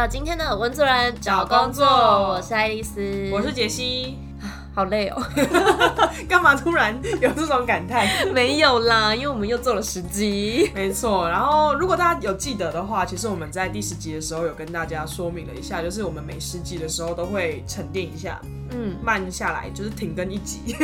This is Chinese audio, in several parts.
家来到今天的温主人找工作，我是爱丽丝，我是杰西，好累哦，干嘛突然有这种感叹？没有啦，因为我们又做了十集，没错。然后如果大家有记得的话，其实我们在第十集的时候有跟大家说明了一下，就是我们每十集的时候都会沉淀一下。嗯，慢下来就是停更一集，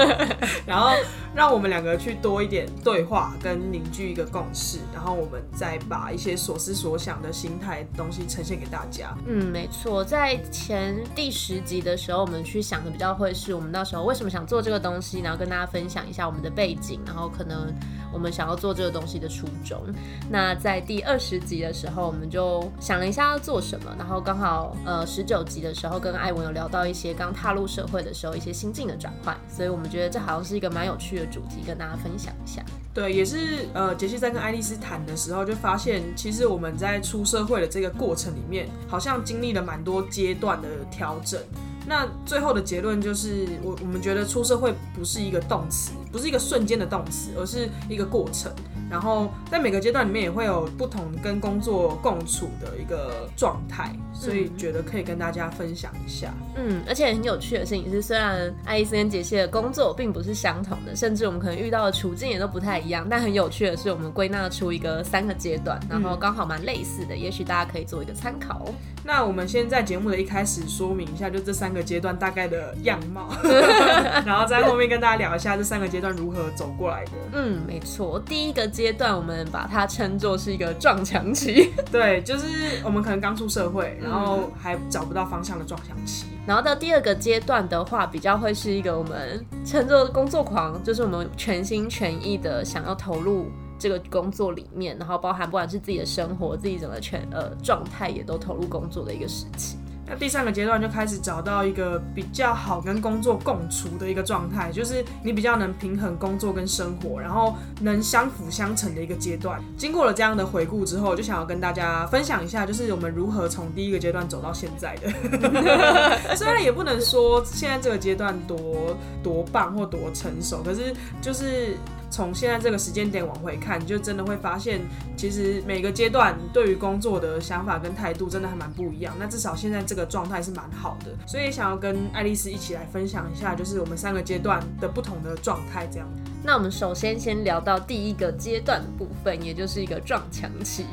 然后让我们两个去多一点对话，跟凝聚一个共识，然后我们再把一些所思所想的心态东西呈现给大家。嗯，没错，在前第十集的时候，我们去想的比较会是我们那时候为什么想做这个东西，然后跟大家分享一下我们的背景，然后可能我们想要做这个东西的初衷。那在第二十集的时候，我们就想了一下要做什么，然后刚好呃十九集的时候跟艾文有聊到一些刚。踏入社会的时候，一些心境的转换，所以我们觉得这好像是一个蛮有趣的主题，跟大家分享一下。对，也是呃，杰西在跟爱丽丝谈的时候，就发现其实我们在出社会的这个过程里面，好像经历了蛮多阶段的调整。那最后的结论就是，我我们觉得出社会不是一个动词，不是一个瞬间的动词，而是一个过程。然后在每个阶段里面也会有不同跟工作共处的一个状态，所以觉得可以跟大家分享一下。嗯，而且很有趣的事情是，虽然爱丽丝跟杰西的工作并不是相同的，甚至我们可能遇到的处境也都不太一样，但很有趣的是，我们归纳出一个三个阶段，然后刚好蛮类似的，也许大家可以做一个参考。那我们先在节目的一开始说明一下，就这三个阶段大概的样貌，然后在后面跟大家聊一下这三个阶段如何走过来的。嗯，没错，第一个。阶段我们把它称作是一个撞墙期，对，就是我们可能刚出社会，然后还找不到方向的撞墙期。然后到第二个阶段的话，比较会是一个我们称作工作狂，就是我们全心全意的想要投入这个工作里面，然后包含不管是自己的生活、自己整个全呃状态，也都投入工作的一个时期。那第三个阶段就开始找到一个比较好跟工作共处的一个状态，就是你比较能平衡工作跟生活，然后能相辅相成的一个阶段。经过了这样的回顾之后，就想要跟大家分享一下，就是我们如何从第一个阶段走到现在的。虽然也不能说现在这个阶段多多棒或多成熟，可是就是。从现在这个时间点往回看，就真的会发现，其实每个阶段对于工作的想法跟态度真的还蛮不一样。那至少现在这个状态是蛮好的，所以想要跟爱丽丝一起来分享一下，就是我们三个阶段的不同的状态这样。那我们首先先聊到第一个阶段的部分，也就是一个撞墙期。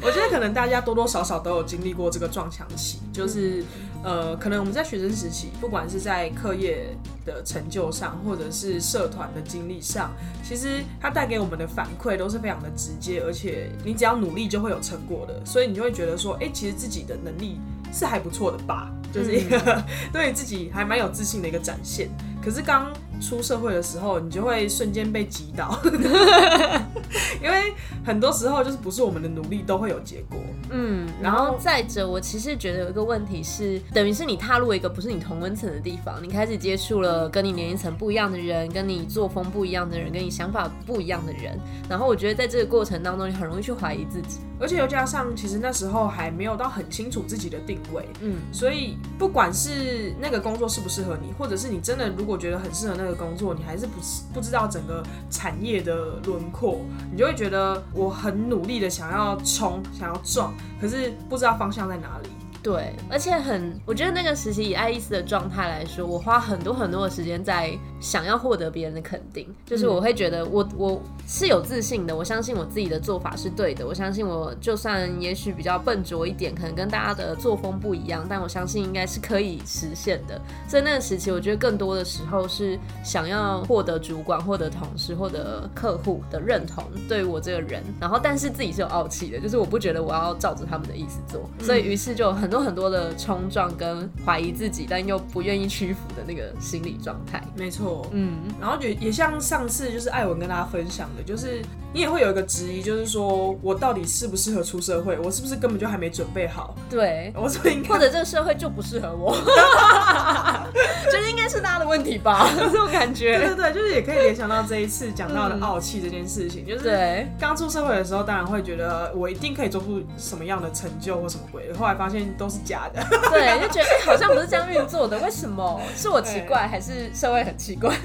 我觉得可能大家多多少少都有经历过这个撞墙期，就是呃，可能我们在学生时期，不管是在课业的成就上，或者是社团的经历上，其实它带给我们的反馈都是非常的直接，而且你只要努力就会有成果的，所以你就会觉得说，哎，其实自己的能力是还不错的吧，就是一个 对自己还蛮有自信的一个展现。可是刚出社会的时候，你就会瞬间被击倒，因为很多时候就是不是我们的努力都会有结果。嗯，然后再者，我其实觉得有一个问题是，等于是你踏入一个不是你同温层的地方，你开始接触了跟你年龄层不一样的人，跟你作风不一样的人，跟你想法不一样的人。然后我觉得在这个过程当中，你很容易去怀疑自己，而且又加上其实那时候还没有到很清楚自己的定位。嗯，所以不管是那个工作适不适合你，或者是你真的如果觉得很适合那个工作，你还是不不知道整个产业的轮廓，你就会觉得我很努力的想要冲，想要撞。可是不知道方向在哪里。对，而且很，我觉得那个时期以爱丽丝的状态来说，我花很多很多的时间在想要获得别人的肯定，就是我会觉得我我是有自信的，我相信我自己的做法是对的，我相信我就算也许比较笨拙一点，可能跟大家的作风不一样，但我相信应该是可以实现的。在那个时期，我觉得更多的时候是想要获得主管、获得同事、获得客户的认同，对于我这个人，然后但是自己是有傲气的，就是我不觉得我要照着他们的意思做，所以于是就很多。很多的冲撞跟怀疑自己，但又不愿意屈服的那个心理状态。没错，嗯，然后也也像上次就是艾文跟大家分享的，就是你也会有一个质疑，就是说我到底适不适合出社会？我是不是根本就还没准备好？对，我说应该，或者这个社会就不适合我，觉得应该是大家的问题吧？这种感觉，对对对，就是也可以联想到这一次讲到的傲气这件事情，就是刚出社会的时候，当然会觉得我一定可以做出什么样的成就或什么鬼，后来发现。都是假的。对，就觉得哎、好像不是这样运作的，为什么？是我奇怪，还是社会很奇怪？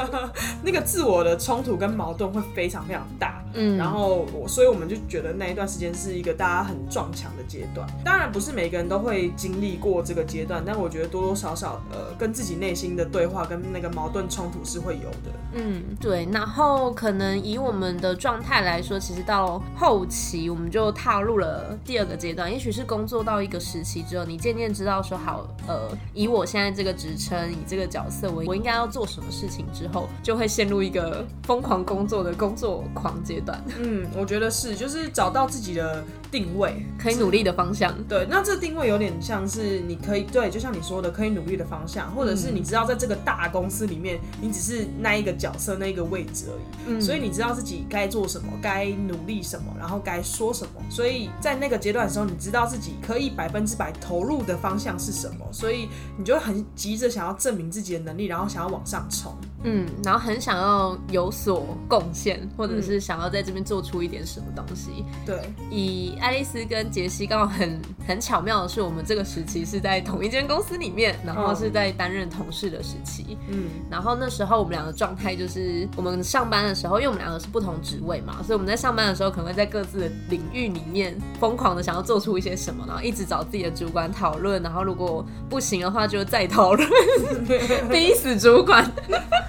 那个自我的冲突跟矛盾会非常非常大。嗯然后我，所以我们就觉得那一段时间是一个大家很撞墙的阶段。当然，不是每个人都会经历过这个阶段，但我觉得多多少少，呃，跟自己内心的对话跟那个矛盾冲突是会有的。嗯，对。然后可能以我们的状态来说，其实到后期我们就踏入了第二个阶段，也许是工作到一个时期之后，你渐渐知道说好，呃，以我现在这个职称，以这个角色，我我应该要做什么事情之后，就会陷入一个疯狂工作的工作狂阶段，嗯，我觉得是，就是找到自己的定位，可以努力的方向。对，那这定位有点像是你可以对，就像你说的，可以努力的方向，或者是你知道在这个大公司里面，你只是那一个角色、那一个位置而已，嗯所以你知道自己该做什么，该努力什么，然后该说什么。所以在那个阶段的时候，你知道自己可以百分之百投入的方向是什么，所以你就会很急着想要证明自己的能力，然后想要往上冲。嗯，然后很想要有所贡献，或者是想要在这边做出一点什么东西。对，以爱丽丝跟杰西刚好很很巧妙的是，我们这个时期是在同一间公司里面，然后是在担任同事的时期。嗯，然后那时候我们两个状态就是，我们上班的时候，因为我们两个是不同职位嘛，所以我们在上班的时候可能会在各自的领域里面疯狂的想要做出一些什么，然后一直找自己的主管讨论，然后如果不行的话就再讨论，逼死主管。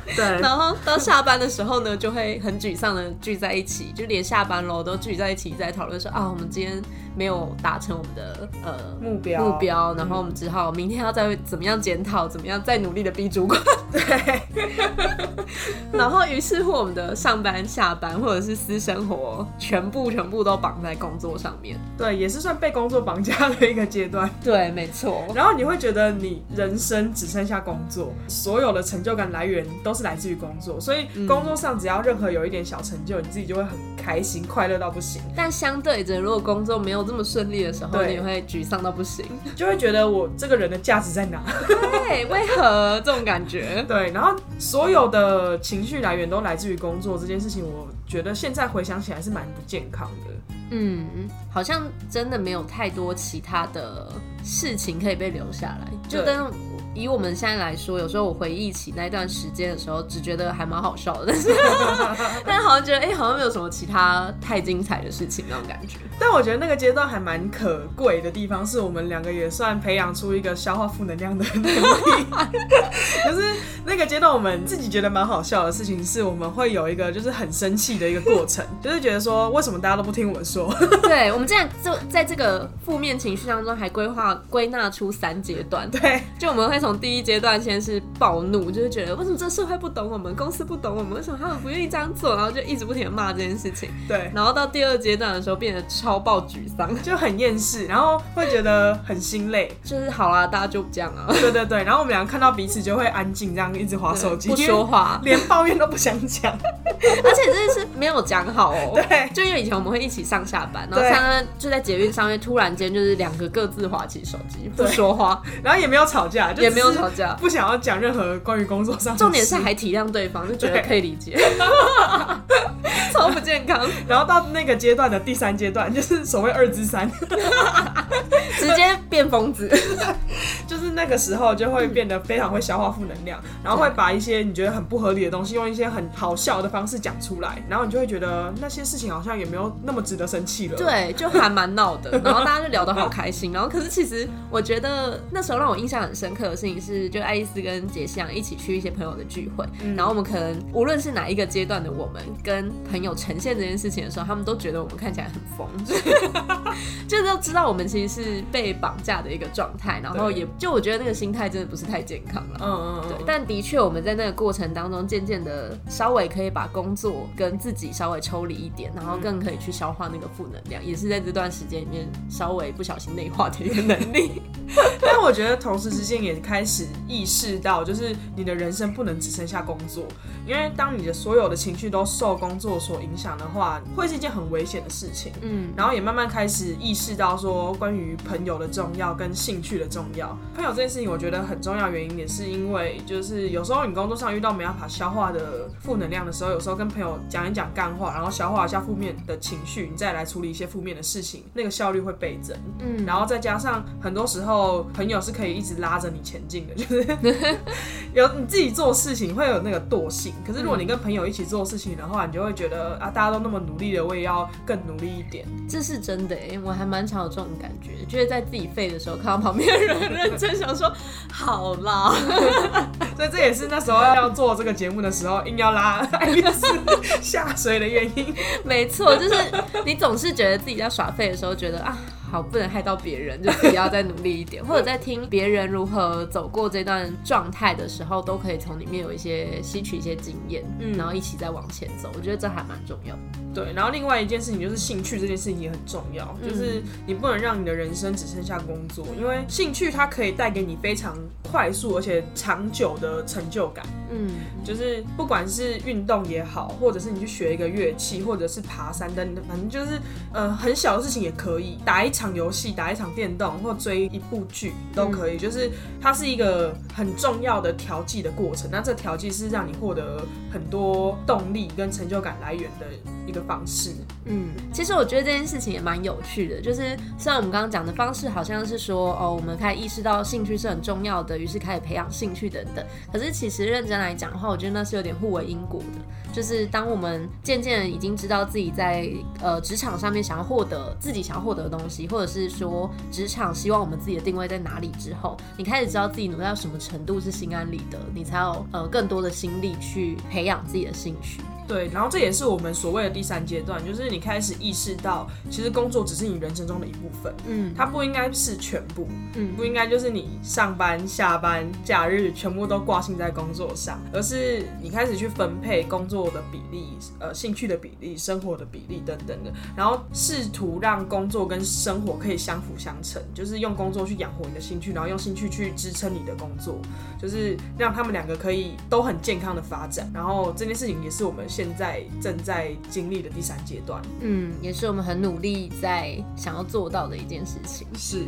对，然后到下班的时候呢，就会很沮丧的聚在一起，就连下班喽都聚在一起在讨论说啊，我们今天没有达成我们的呃目标目标，然后我们只好明天要再怎么样检讨，怎么样再努力的逼主管。对，然后于是乎我们的上班、下班或者是私生活，全部全部都绑在工作上面。对，也是算被工作绑架的一个阶段。对，没错。然后你会觉得你人生只剩下工作，所有的成就感来源都是来自于工作，所以工作上只要任何有一点小成就，你自己就会很开心、快乐到不行，但相对着，如果工作没有这么顺利的时候，你也会沮丧到不行。就会觉得我这个人的价值在哪？对，为何这种感觉？对，然后所有的情绪来源都来自于工作这件事情，我觉得现在回想起来是蛮不健康的。嗯，好像真的没有太多其他的事情可以被留下来。就跟以我们现在来说，有时候我回忆起那段时间的时候，只觉得还蛮好笑的，但是但是好像觉得哎、好像没有什么其他太精彩的事情那种感觉。但我觉得那个阶段还蛮可贵的地方，是我们两个也算培养出一个消化负能量的能力。就是那个阶段，我们自己觉得蛮好笑的事情，是我们会有一个就是很生气的一个过程，就是觉得说为什么大家都不听我说？对，我们这样就在这个负面情绪当中，还规划归纳出三阶段。对就我们会从第一阶段先是暴怒，就是觉得为什么这社会不懂我们，公司不懂我们，为什么他们不愿意这样做，然后就一直不停的骂这件事情。对，然后到第二阶段的时候，变得超爆沮丧，就很厌世，然后会觉得很心累。就是好啦，大家就这样啊，对对对，然后我们俩看到彼此就会安静，这样一直划手机，不说话，连抱怨都不想讲。而且真的是没有讲好哦。对就因为以前我们会一起上下班，然后对上班就在捷运上面，突然间就是两个各自划起手机，不说话，然后也没有吵架，就也没有吵架。不想要讲任何关于工作上。重点是还体谅对方，就觉得可以理解，超不健康，然后到那个阶段的第三阶段，就是所谓二之三，直接变疯子。就是那个时候就会变得非常会消化负能量，然后会把一些你觉得很不合理的东西，用一些很好笑的方式讲出来，然后你就会觉得那些事情好像也没有那么值得生气了。对，就还蛮闹的，然后大家就聊得好开心。然后可是其实我觉得那时候让我印象很深刻的事情是，就爱丽丝跟杰西昂一起去一些朋友的聚会，然后我们可能无论是哪一个阶段的我们跟朋友呈现这件事情的时候，他们都觉得我们看起来很疯，就是都知道我们其实是被绑架的一个状态，然后也就我觉得那个心态真的不是太健康了。嗯嗯嗯，对，但的确，我们在那个过程当中，渐渐的稍微可以把工作跟自己稍微抽离一点，然后更可以去消化那个负能量，也是在这段时间里面稍微不小心内化的一个能力。但我觉得同时之间也开开始意识到，就是你的人生不能只剩下工作，因为当你的所有的情绪都受工作所影响的话，会是一件很危险的事情。嗯，然后也慢慢开始意识到说，关于朋友的重要跟兴趣的重要。朋友这件事情，我觉得很重要，原因也是因为，就是有时候你工作上遇到没办法消化的负能量的时候，有时候跟朋友讲一讲干话，然后消化一下负面的情绪，你再来处理一些负面的事情，那个效率会倍增。嗯，然后再加上很多时候朋友是可以一直拉着你前进的，就是有你自己做事情会有那个惰性，可是如果你跟朋友一起做事情的话，你就会觉得啊，大家都那么努力了，我也要更努力一点。这是真的哎，我还蛮常有这种感觉，就是在自己废的时候，看到旁边的人认真，想说好啦。所以这也是那时候要做这个节目的时候，硬要拉爱丽丝下水的原因。没错，就是你总是觉得自己在耍废的时候，觉得啊。好，不能害到别人，就自己要再努力一点，或者在听别人如何走过这段状态的时候，都可以从里面有一些吸取一些经验，嗯，然后一起再往前走。我觉得这还蛮重要。对，然后另外一件事情就是兴趣这件事情也很重要，就是你不能让你的人生只剩下工作，因为兴趣它可以带给你非常快速而且长久的成就感。嗯，就是不管是运动也好，或者是你去学一个乐器，或者是爬山等等，反正就是呃很小的事情也可以，打一场。场游戏打一场电动或追一部剧都可以，就是它是一个很重要的调剂的过程。那这调剂是让你获得很多动力跟成就感来源的一个方式。嗯，其实我觉得这件事情也蛮有趣的，就是虽然我们刚刚讲的方式好像是说哦，我们开始意识到兴趣是很重要的，于是开始培养兴趣等等。可是其实认真来讲的话，我觉得那是有点互为因果的。就是当我们渐渐已经知道自己在呃职场上面想要获得自己想要获得的东西，或者是说职场希望我们自己的定位在哪里之后，你开始知道自己努力到什么程度是心安理得，你才有呃更多的心力去培养自己的兴趣。对，然后这也是我们所谓的第三阶段，就是你开始意识到，其实工作只是你人生中的一部分，嗯，它不应该是全部，嗯，不应该就是你上班、下班、假日全部都挂心在工作上，而是你开始去分配工作的比例、呃，兴趣的比例、生活的比例等等的，然后试图让工作跟生活可以相辅相成，就是用工作去养活你的兴趣，然后用兴趣去支撑你的工作，就是让他们两个可以都很健康的发展，然后这件事情也是我们。现在正在经历的第三阶段，嗯，也是我们很努力在想要做到的一件事情。是。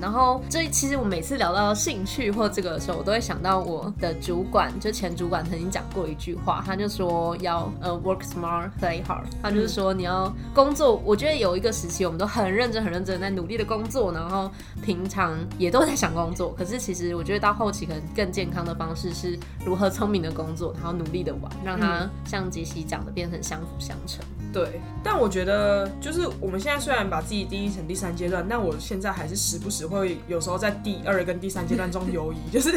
然后，这其实我每次聊到兴趣或这个的时候，我都会想到我的主管，就前主管曾经讲过一句话，他就说要呃 work smart play hard，他就是说你要工作。我觉得有一个时期，我们都很认真、很认真在努力的工作，然后平常也都在想工作。可是其实我觉得到后期可能更健康的方式是如何聪明的工作，然后努力的玩，让它像杰西讲的变成相辅相成。对，但我觉得就是我们现在虽然把自己定义成第三阶段，但我现在还是时不时会有时候在第二跟第三阶段中游移，就是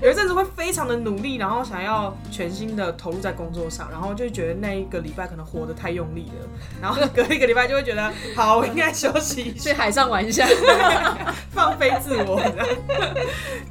有一阵子会非常的努力，然后想要全心的投入在工作上，然后就觉得那一个礼拜可能活得太用力了，然后隔一个礼拜就会觉得好，我应该休息，去海上玩一下，放飞自我。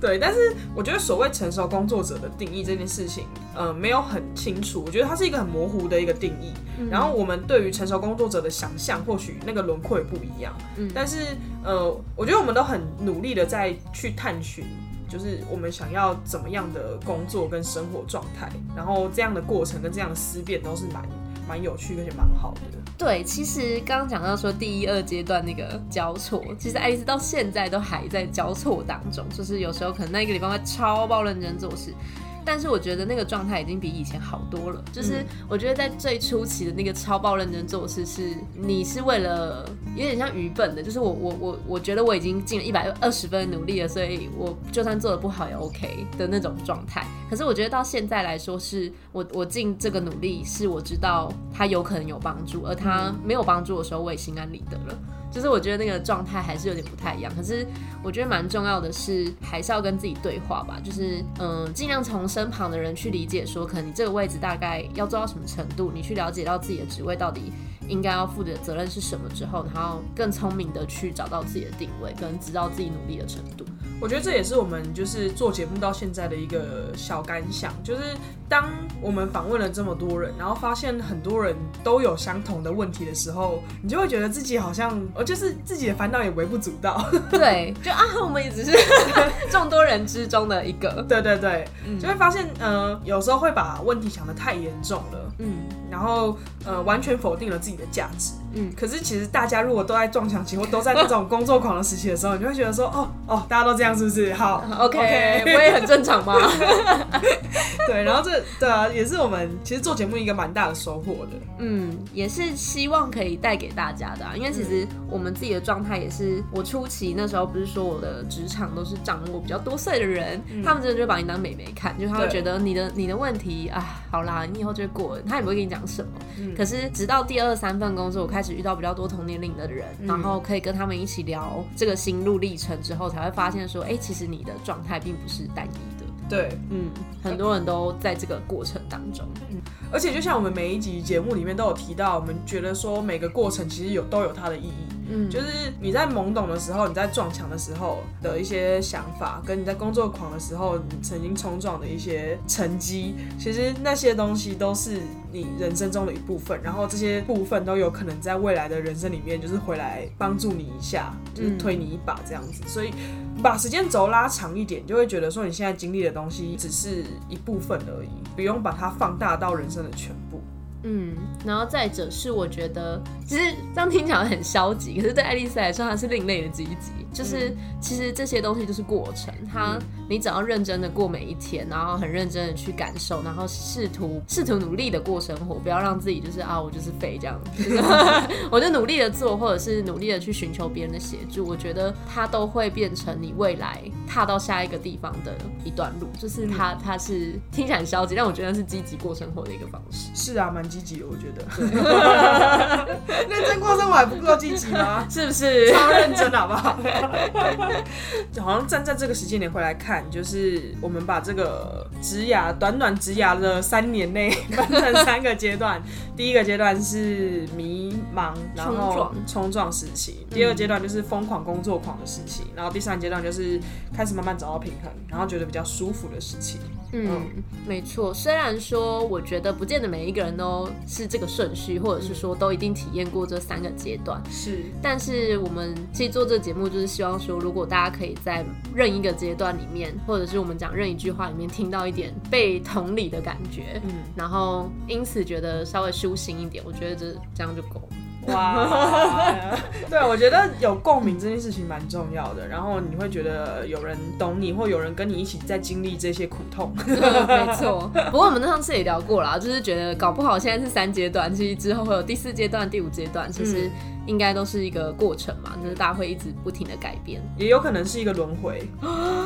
对，但是我觉得所谓成熟工作者的定义这件事情，呃，没有很清楚，我觉得它是一个很模糊的一个定义，然后我们。对于成熟工作者的想象，或许那个轮廓也不一样。嗯，但是呃，我觉得我们都很努力的在去探寻，就是我们想要怎么样的工作跟生活状态，然后这样的过程跟这样的思辨都是蛮蛮有趣，而且蛮好的。对，其实刚刚讲到说第一二阶段那个交错，其实爱丽丝到现在都还在交错当中，就是有时候可能那一个礼拜会超爆认真做事。但是我觉得那个状态已经比以前好多了。就是我觉得在最初期的那个超爆认真做事，是你是为了有点像愚笨的，就是我我我我觉得我已经尽了一百二十分努力了，所以我就算做的不好也 OK 的那种状态。可是我觉得到现在来说，是我我尽这个努力，是我知道他有可能有帮助，而他没有帮助的时候，我也心安理得了。就是我觉得那个状态还是有点不太一样，可是我觉得蛮重要的是，还是要跟自己对话吧。就是嗯，尽量从身旁的人去理解，说可能你这个位置大概要做到什么程度，你去了解到自己的职位到底应该要负的责任是什么之后，然后更聪明的去找到自己的定位，跟知道自己努力的程度。我觉得这也是我们就是做节目到现在的一个小感想，就是当我们访问了这么多人，然后发现很多人都有相同的问题的时候，你就会觉得自己好像，就是自己的烦恼也微不足道。对，就啊，我们也只是 众多人之中的一个。对对对，就会发现，呃，有时候会把问题想得太严重了，嗯，然后呃，完全否定了自己的价值。嗯，可是其实大家如果都在撞墙期或都在那种工作狂的时期的时候，你就会觉得说，哦哦，大家都这样是不是？好，OK，我也很正常吗？对，然后这对啊，也是我们其实做节目一个蛮大的收获的。嗯，也是希望可以带给大家的，因为其实我们自己的状态也是，我初期那时候不是说我的职场都是掌握比较多岁的人，他们真的就把你当美眉看，就他会觉得你的你的问题啊，好啦，你以后就会过，他也不会跟你讲什么。可是直到第二三份工作，我开始遇到比较多同年龄的人，然后可以跟他们一起聊这个心路历程之后，才会发现说，哎，其实你的状态并不是单一的。对，嗯，很多人都在这个过程当中。嗯，而且就像我们每一集节目里面都有提到，我们觉得说每个过程其实有都有它的意义。嗯，就是你在懵懂的时候，你在撞墙的时候的一些想法，跟你在工作狂的时候你曾经冲撞的一些成绩，其实那些东西都是你人生中的一部分。然后这些部分都有可能在未来的人生里面，就是回来帮助你一下，就是推你一把这样子。所以把时间轴拉长一点，就会觉得说你现在经历的东西只是一部分而已，不用把它放大到人生的全部。嗯，然后再者是，我觉得其实这样听起来很消极，可是对爱丽丝来说，它是另类的积极。就是其实这些东西就是过程，它你只要认真的过每一天，然后很认真的去感受，然后试图试图努力的过生活，不要让自己就是啊我就是废这样，我就努力的做，或者是努力的去寻求别人的协助，我觉得它都会变成你未来踏到下一个地方的一段路。就是它它是听起来很消极，但我觉得是积极过生活的一个方式。是啊，蛮积极的，我觉得。认真过生活还不够积极吗？是不是？超认真，好不好？好像站在这个时间点回来看，就是我们把这个职涯短短职涯的三年内 分成三个阶段。第一个阶段是迷茫，然后冲撞时期；第二阶段就是疯狂工作狂的时期；然后第三阶段就是开始慢慢找到平衡，然后觉得比较舒服的事情。嗯，没错。虽然说，我觉得不见得每一个人都是这个顺序，或者是说都一定体验过这三个阶段。是，但是我们其实做这个节目，就是希望说，如果大家可以在任一个阶段里面，或者是我们讲任一句话里面，听到一点被同理的感觉，嗯，然后因此觉得稍微舒心一点，我觉得这这样就够了。哇，对，我觉得有共鸣这件事情蛮重要的。然后你会觉得有人懂你，或有人跟你一起在经历这些苦痛。没错，不过我们那上次也聊过了，就是觉得搞不好现在是三阶段，其实之后会有第四阶段、第五阶段，其实。应该都是一个过程嘛，就是大家会一直不停的改变，也有可能是一个轮回。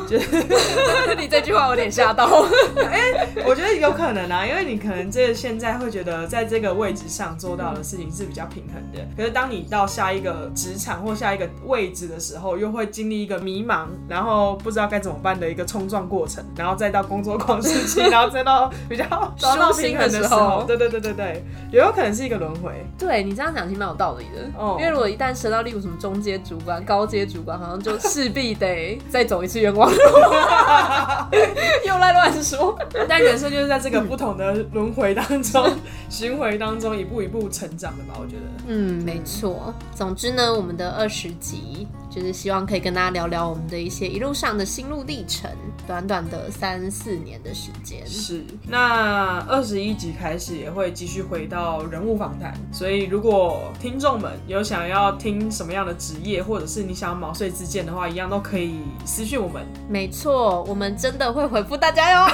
就 你这句话有点吓到。哎，我觉得有可能啊，因为你可能这现在会觉得在这个位置上做到的事情是比较平衡的，可是当你到下一个职场或下一个位置的时候，又会经历一个迷茫，然后不知道该怎么办的一个冲撞过程，然后再到工作狂时期，然后再到比较到平衡的时候。对对对对对，也有可能是一个轮回。对你这样讲其实蛮有道理的。因为如果一旦升到例如什么中阶主管、高阶主管，好像就势必得再走一次冤枉路。又来乱说，但人生就是在这个不同的轮回当中、巡回当中一步一步成长的吧？我觉得，嗯，没错。总之呢，我们的二十集。就是希望可以跟大家聊聊我们的一些一路上的心路历程，短短的三四年的时间。是，那二十一集开始也会继续回到人物访谈，所以如果听众们有想要听什么样的职业，或者是你想要毛遂自荐的话，一样都可以私讯我们。没错，我们真的会回复大家哟。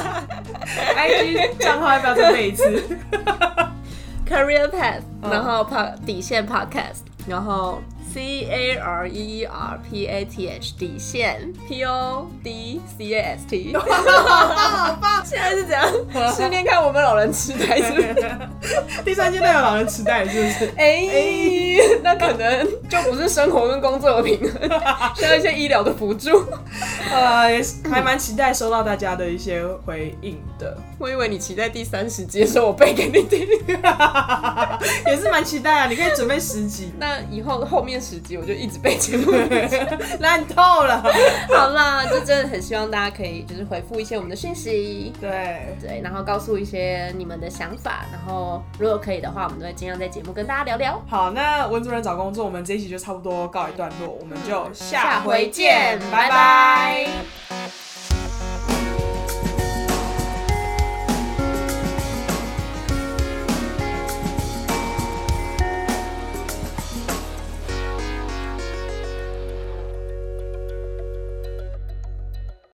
IG 账号要不要再背一次？Career Path，然后 p 底线 Podcast，然后。C A R E E R P A T H 底线 P O D C A S T，好棒好棒！现在是怎样？十年看我们老人痴呆是不是？第三阶段有老人痴呆是不是？哎，那可能就不是生活跟工作的平衡，需要一些医疗的辅助。呃，也是还蛮期待收到大家的一些回应的，我以为你期待第三十集的时候我背给你听，也是蛮期待啊！你可以准备十集，那以后后面十集我就一直被节目。烂透了。好啦，就真的很希望大家可以就是回复一些我们的讯息，对，对，然后告诉一些你们的想法，然后如果可以的话，我们都会尽量在节目跟大家聊聊。好，那文主任找工作，我们这一集就差不多告一段落，我们就下回回见见，拜拜拜拜